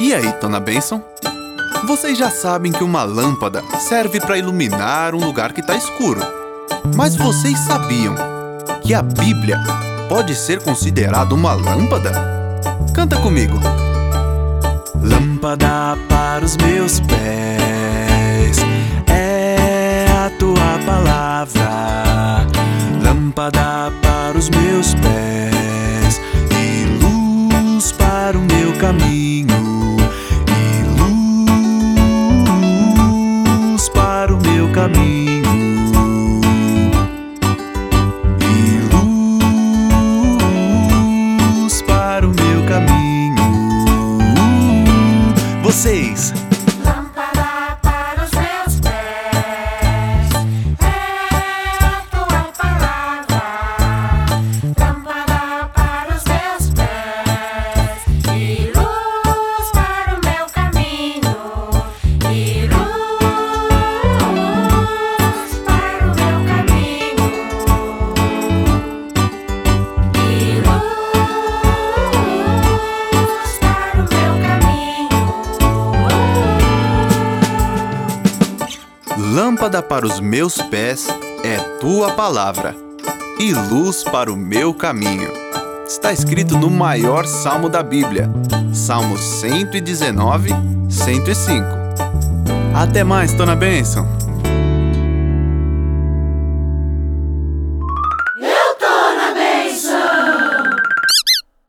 E aí, Tona Benson? Vocês já sabem que uma lâmpada serve para iluminar um lugar que está escuro. Mas vocês sabiam que a Bíblia pode ser considerada uma lâmpada? Canta comigo. Lâmpada para os meus pés é a tua palavra. Lâmpada para os meus pés caminho. E luz para o meu caminho. Vocês Lâmpada para os meus pés é tua palavra, e luz para o meu caminho. Está escrito no maior salmo da Bíblia, Salmos 119, 105. Até mais, Tona Benção.